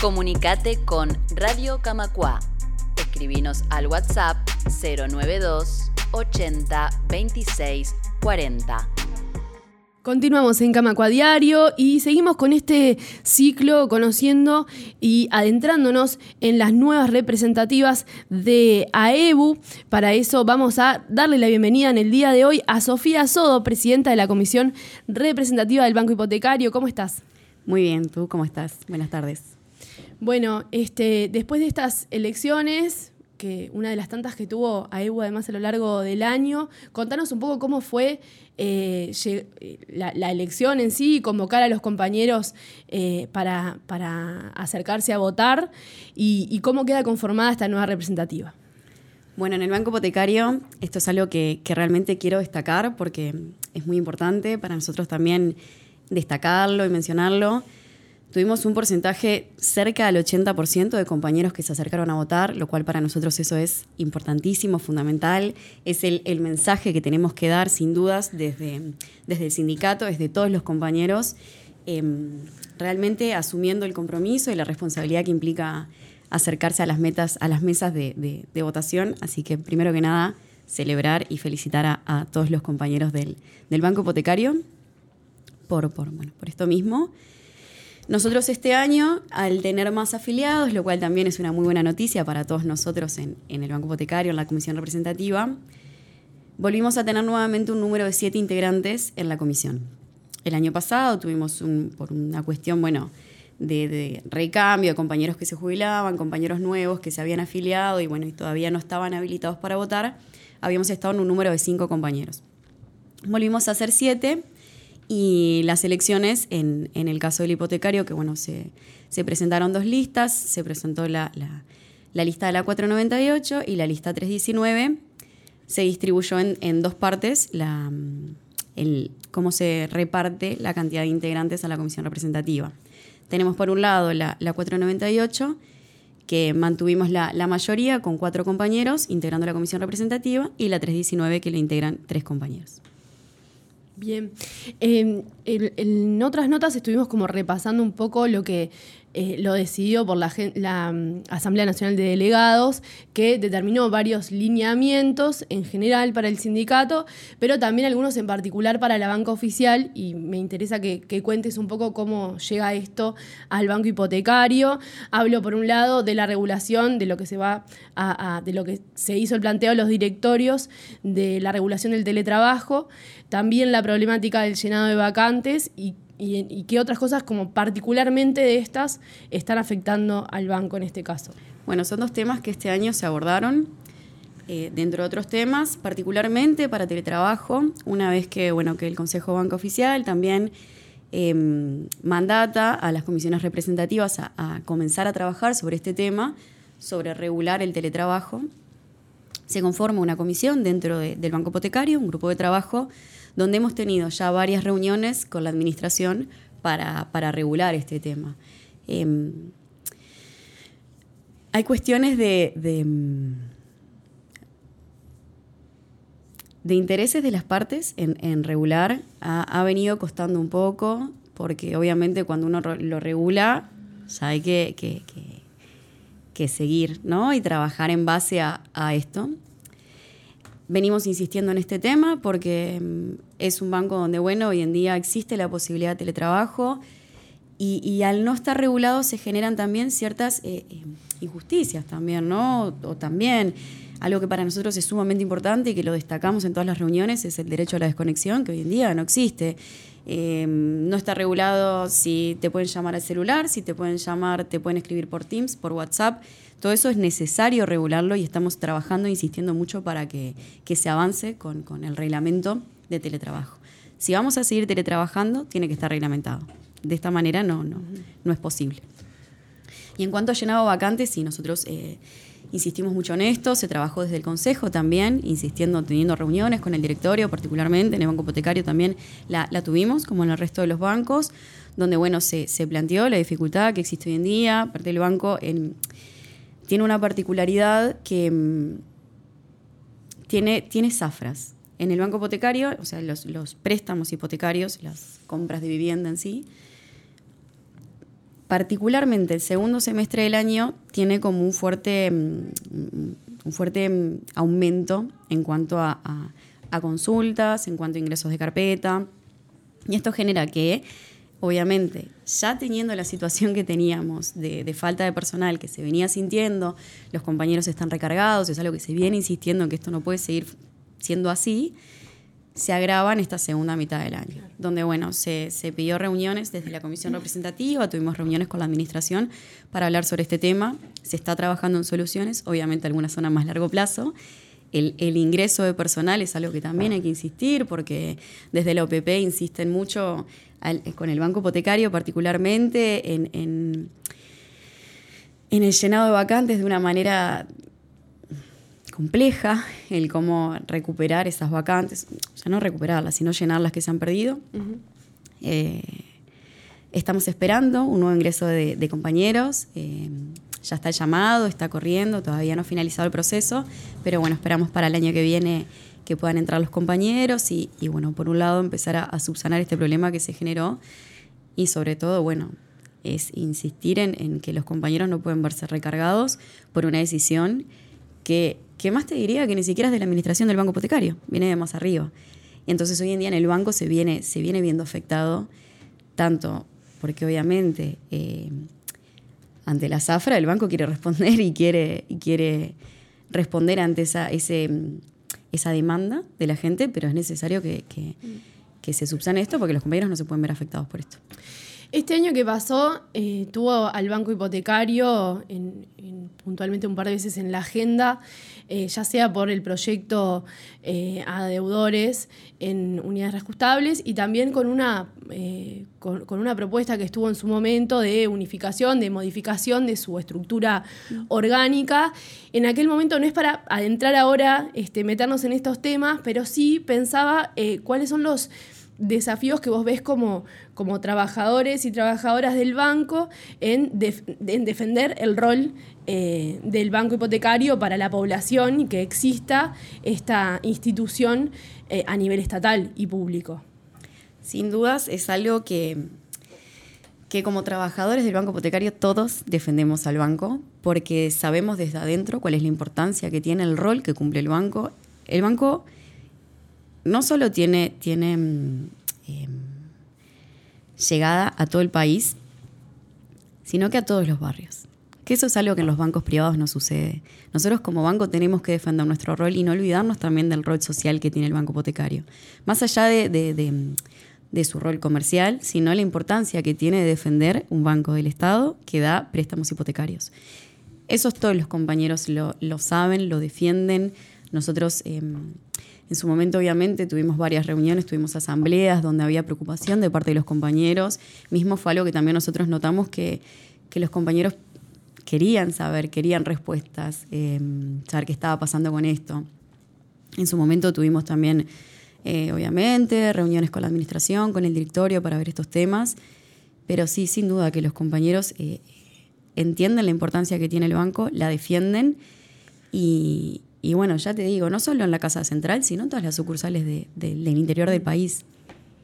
Comunicate con Radio Camacua. Escribinos al WhatsApp 092 80 26 40. Continuamos en Camacua Diario y seguimos con este ciclo conociendo y adentrándonos en las nuevas representativas de AEBU. Para eso vamos a darle la bienvenida en el día de hoy a Sofía Sodo, presidenta de la Comisión Representativa del Banco Hipotecario. ¿Cómo estás? Muy bien, ¿tú cómo estás? Buenas tardes. Bueno, este, después de estas elecciones, que una de las tantas que tuvo AEBU además a lo largo del año. Contanos un poco cómo fue eh, la, elección en sí, convocar a los compañeros eh, para, acercarse a votar y, cómo queda conformada esta nueva representativa. Bueno, en el Banco Hipotecario esto es algo que realmente quiero destacar porque es muy importante para nosotros también destacarlo y mencionarlo. Tuvimos un porcentaje cerca del 80% de compañeros que se acercaron a votar, lo cual para nosotros eso es importantísimo, fundamental. Es el, mensaje que tenemos que dar, sin dudas, desde, desde el sindicato, desde todos los compañeros, em, realmente asumiendo el compromiso y la responsabilidad que implica acercarse a las metas, a las mesas de, votación. Así que, primero que nada, celebrar y felicitar a, todos los compañeros del, Banco Hipotecario por, por, bueno, por esto mismo. Nosotros este año, al tener más afiliados, lo cual también es una muy buena noticia para todos nosotros en, el Banco Hipotecario, en la comisión representativa, volvimos a tener nuevamente un número de siete integrantes en la comisión. El año pasado tuvimos, un, por una cuestión, bueno, de, recambio, de compañeros que se jubilaban, compañeros nuevos que se habían afiliado y bueno, y todavía no estaban habilitados para votar, habíamos estado en un número de cinco compañeros. Volvimos a ser siete y las elecciones, en, el caso del hipotecario, que bueno, se, presentaron dos listas, se presentó la, lista de la 498 y la lista 319, se distribuyó en, dos partes la, el, cómo se reparte la cantidad de integrantes a la comisión representativa. Tenemos por un lado la, la 498, que mantuvimos la, la, mayoría con cuatro compañeros integrando la comisión representativa, y la 319 que le integran tres compañeros. Bien. Em, en otras notas estuvimos como repasando un poco lo que eh, lo decidió por la, mm, Asamblea Nacional de Delegados, que determinó varios lineamientos en general para el sindicato, pero también algunos en particular para la banca oficial, y me interesa que, cuentes un poco cómo llega esto al banco hipotecario. Hablo, por un lado, de la regulación de lo que se va a, de lo que se hizo el planteo a los directorios, de la regulación del teletrabajo, también la problemática del llenado de vacantes y qué otras cosas como particularmente de estas están afectando al banco en este caso. Bueno, son dos temas que este año se abordaron. Eh, dentro de otros temas, particularmente para teletrabajo, una vez que, bueno, que el Consejo Banco Oficial también em, mandata a las comisiones representativas a, comenzar a trabajar sobre este tema, sobre regular el teletrabajo. Se conforma una comisión dentro del Banco Hipotecario, un grupo de trabajo donde hemos tenido ya varias reuniones con la administración para, regular este tema. Em, hay cuestiones de, de, intereses de las partes en, regular. Ha, venido costando un poco, porque obviamente cuando uno lo regula, ya hay que, que, seguir ¿no? y trabajar en base a esto venimos insistiendo en este tema porque mm, es un banco donde, bueno, hoy en día existe la posibilidad de teletrabajo y, al no estar regulado se generan también ciertas eh, eh, injusticias también, ¿no? O, también algo que para nosotros es sumamente importante y que lo destacamos en todas las reuniones es el derecho a la desconexión, que hoy en día no existe. Em, no está regulado si te pueden llamar al celular, si te pueden llamar, te pueden escribir por Teams, por WhatsApp. Todo eso es necesario regularlo y estamos trabajando, insistiendo mucho para que, se avance con, el reglamento de teletrabajo. Si vamos a seguir teletrabajando, tiene que estar reglamentado. De esta manera no, no, no es posible. Y en cuanto a llenado vacantes, sí, nosotros eh, insistimos mucho en esto, se trabajó desde el Consejo también, insistiendo, teniendo reuniones con el directorio, particularmente en el Banco Hipotecario también la, tuvimos, como en el resto de los bancos, donde bueno, se, se planteó la dificultad que existe hoy en día, parte del banco en tiene una particularidad que mm, tiene, tiene zafras. En el banco hipotecario, o sea, los, préstamos hipotecarios, las compras de vivienda en sí, particularmente el segundo semestre del año tiene como un fuerte, mm, un fuerte mm, aumento en cuanto a, consultas, en cuanto a ingresos de carpeta. Y esto genera que, obviamente, ya teniendo la situación que teníamos de, de, falta de personal que se venía sintiendo, los compañeros están recargados, es algo que se viene insistiendo en que esto no puede seguir siendo así, se agrava en esta segunda mitad del año, donde bueno, se, pidió reuniones desde la comisión representativa, tuvimos reuniones con la administración para hablar sobre este tema, se está trabajando en soluciones, obviamente algunas son a más largo plazo. El, ingreso de personal es algo que también hay que insistir, porque desde la OPP insisten mucho con el banco hipotecario particularmente en, en el llenado de vacantes de una manera compleja el cómo recuperar esas vacantes, o sea, no recuperarlas, sino llenar las que se han perdido. Eh, estamos esperando un nuevo ingreso de, compañeros. Eh, ya está llamado, está corriendo, todavía no ha finalizado el proceso, pero bueno, esperamos para el año que viene que puedan entrar los compañeros y, bueno, por un lado empezar a, subsanar este problema que se generó y sobre todo, bueno, es insistir en, que los compañeros no pueden verse recargados por una decisión que que más te diría que ni siquiera es de la administración del banco hipotecario, viene de más arriba. Entonces hoy en día en el banco se viene, se viene viendo afectado, tanto porque obviamente eh, ante la zafra el banco quiere responder y quiere, y quiere responder ante esa, ese, esa demanda de la gente, pero es necesario que, que, que se subsane esto porque los compañeros no se pueden ver afectados por esto. Este año que pasó, eh, tuvo al banco hipotecario puntualmente un par de veces en la agenda, eh, ya sea por el proyecto eh, a deudores en unidades reajustables y también con una, con, una propuesta que estuvo en su momento de unificación, de modificación de su estructura orgánica. En aquel momento no es para adentrar ahora, este, meternos en estos temas, pero sí pensaba cuáles son los desafíos que vos ves como, como trabajadores y trabajadoras del banco en, defender el rol eh, del banco hipotecario para la población y que exista esta institución eh, a nivel estatal y público. Sin dudas es algo que, que como trabajadores del banco hipotecario todos defendemos al banco porque sabemos desde adentro cuál es la importancia que tiene el rol que cumple el banco. El banco no solo tiene, mm, em, llegada a todo el país, sino que a todos los barrios. Que eso es algo que en los bancos privados no sucede. Nosotros como banco tenemos que defender nuestro rol y no olvidarnos también del rol social que tiene el banco hipotecario. Más allá de, su rol comercial, sino la importancia que tiene de defender un banco del Estado que da préstamos hipotecarios. Eso todos los compañeros lo, saben, lo defienden. Nosotros em, en su momento, obviamente, tuvimos varias reuniones, tuvimos asambleas donde había preocupación de parte de los compañeros. Mismo fue algo que también nosotros notamos que, los compañeros querían saber, querían respuestas, em, saber qué estaba pasando con esto. En su momento tuvimos también, eh, obviamente, reuniones con la administración, con el directorio para ver estos temas, pero sí, sin duda que los compañeros eh, entienden la importancia que tiene el banco, la defienden y, y bueno, ya te digo, no solo en la Casa Central, sino en todas las sucursales del interior del país.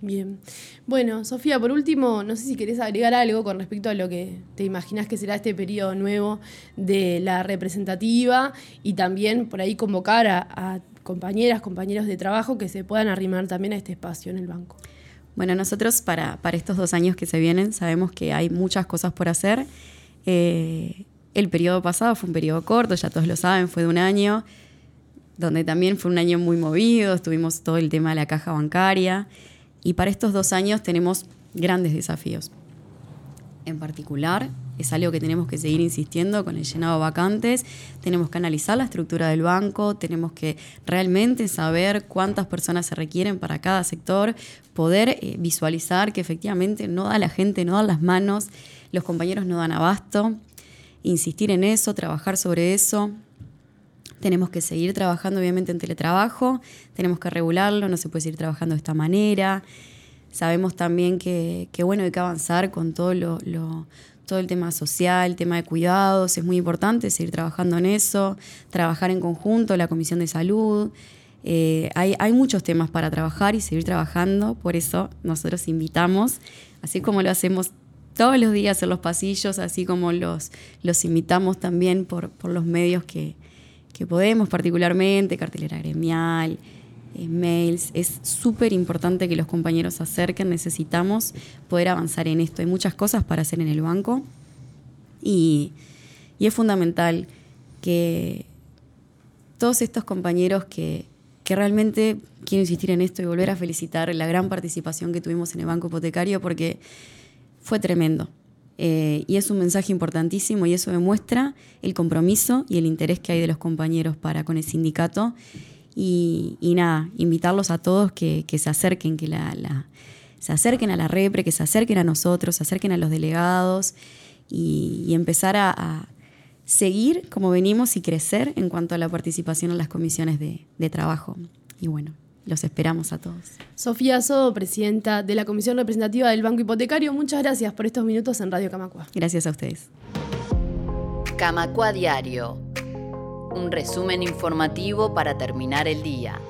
Bien. Bueno, Sofía, por último, no sé si querés agregar algo con respecto a lo que te imaginas que será este periodo nuevo de la representativa y también por ahí convocar a, compañeras, compañeros de trabajo que se puedan arrimar también a este espacio en el banco. Bueno, nosotros para, para estos dos años que se vienen sabemos que hay muchas cosas por hacer. Eh, el periodo pasado fue un periodo corto, ya todos lo saben, fue de un año donde también fue un año muy movido, estuvimos todo el tema de la caja bancaria y para estos dos años tenemos grandes desafíos. En particular, es algo que tenemos que seguir insistiendo con el llenado de vacantes, tenemos que analizar la estructura del banco, tenemos que realmente saber cuántas personas se requieren para cada sector, poder eh, visualizar que efectivamente no da la gente, no da las manos, los compañeros no dan abasto, insistir en eso, trabajar sobre eso, tenemos que seguir trabajando obviamente en teletrabajo, tenemos que regularlo, no se puede seguir trabajando de esta manera. Sabemos también que, bueno, hay que avanzar con todo, lo, todo el tema social, el tema de cuidados, es muy importante seguir trabajando en eso, trabajar en conjunto, la Comisión de Salud. Eh, hay, hay muchos temas para trabajar y seguir trabajando, por eso nosotros invitamos, así como lo hacemos todos los días en los pasillos, así como los, los invitamos también por, por los medios que, que podemos, particularmente cartelera gremial, eh, mails. Es súper importante que los compañeros se acerquen, necesitamos poder avanzar en esto. Hay muchas cosas para hacer en el banco y, y es fundamental que todos estos compañeros que, que realmente quiero insistir en esto y volver a felicitar la gran participación que tuvimos en el Banco Hipotecario porque fue tremendo. Eh, y es un mensaje importantísimo y eso demuestra el compromiso y el interés que hay de los compañeros para con el sindicato. Y, nada, invitarlos a todos que, se acerquen, que la, se acerquen a la repre, que se acerquen a nosotros, se acerquen a los delegados y, empezar a, seguir como venimos y crecer en cuanto a la participación en las comisiones de, de trabajo. Y bueno, los esperamos a todos. Sofía Sodo, presidenta de la Comisión Representativa del Banco Hipotecario, muchas gracias por estos minutos en Radio Camacua. Gracias a ustedes. Camacua Diario. Un resumen informativo para terminar el día.